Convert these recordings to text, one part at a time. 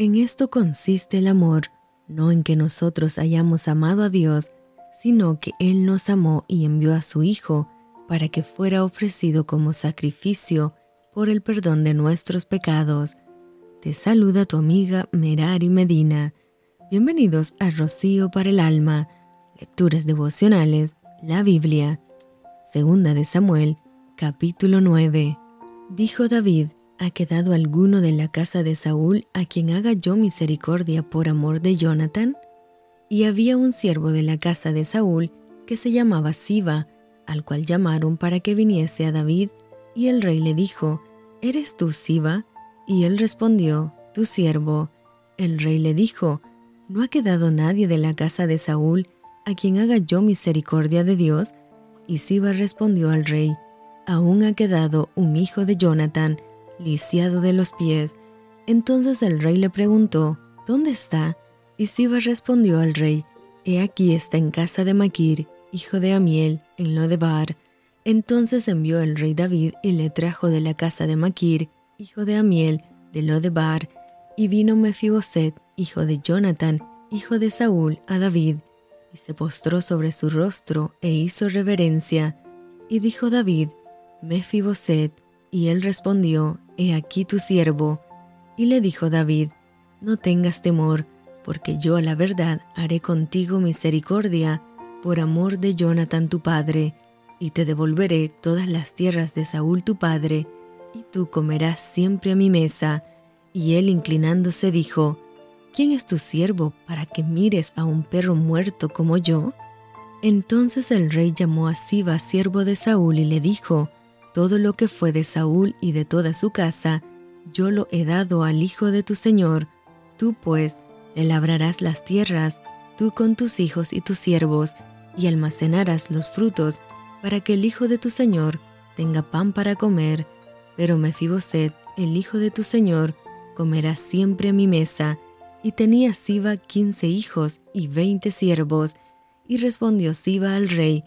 En esto consiste el amor, no en que nosotros hayamos amado a Dios, sino que Él nos amó y envió a su Hijo para que fuera ofrecido como sacrificio por el perdón de nuestros pecados. Te saluda tu amiga Merari Medina. Bienvenidos a Rocío para el Alma, Lecturas Devocionales, la Biblia. Segunda de Samuel, capítulo 9. Dijo David, ¿ha quedado alguno de la casa de Saúl a quien haga yo misericordia por amor de Jonathan? Y había un siervo de la casa de Saúl que se llamaba Siba, al cual llamaron para que viniese a David, y el rey le dijo, ¿Eres tú Siba? Y él respondió, Tu siervo. El rey le dijo, ¿No ha quedado nadie de la casa de Saúl a quien haga yo misericordia de Dios? Y Siba respondió al rey, Aún ha quedado un hijo de Jonathan, lisiado de los pies. Entonces el rey le preguntó, ¿Dónde está? Y Siba respondió al rey, He aquí está en casa de Maquir, hijo de Amiel, en Lodebar. Entonces envió el rey David y le trajo de la casa de Maquir, hijo de Amiel, de Lodebar, y vino Mefiboset, hijo de Jonathan, hijo de Saúl, a David, y se postró sobre su rostro e hizo reverencia. Y dijo David, Mefiboset, y él respondió, He aquí tu siervo. Y le dijo David, No tengas temor, porque yo a la verdad haré contigo misericordia, por amor de Jonathan tu padre, y te devolveré todas las tierras de Saúl tu padre, y tú comerás siempre a mi mesa. Y él inclinándose dijo, ¿quién es tu siervo para que mires a un perro muerto como yo? Entonces el rey llamó a Siba, siervo de Saúl, y le dijo, Todo lo que fue de Saúl y de toda su casa, yo lo he dado al hijo de tu señor. Tú pues le labrarás las tierras, tú con tus hijos y tus siervos, y almacenarás los frutos, para que el hijo de tu señor tenga pan para comer. Pero Mefiboset, el hijo de tu señor, comerá siempre a mi mesa. Y tenía Siba quince hijos y veinte siervos. Y respondió Siba al rey,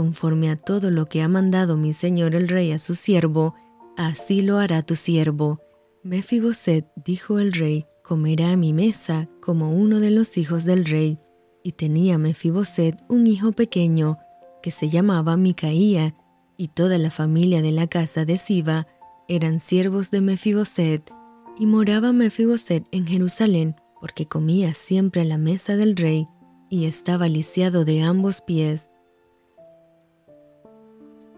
conforme a todo lo que ha mandado mi señor el rey a su siervo, así lo hará tu siervo. Mefiboset, dijo el rey, comerá a mi mesa como uno de los hijos del rey. Y tenía Mefiboset un hijo pequeño, que se llamaba Micaía, y toda la familia de la casa de Siba eran siervos de Mefiboset. Y moraba Mefiboset en Jerusalén, porque comía siempre a la mesa del rey, y estaba lisiado de ambos pies.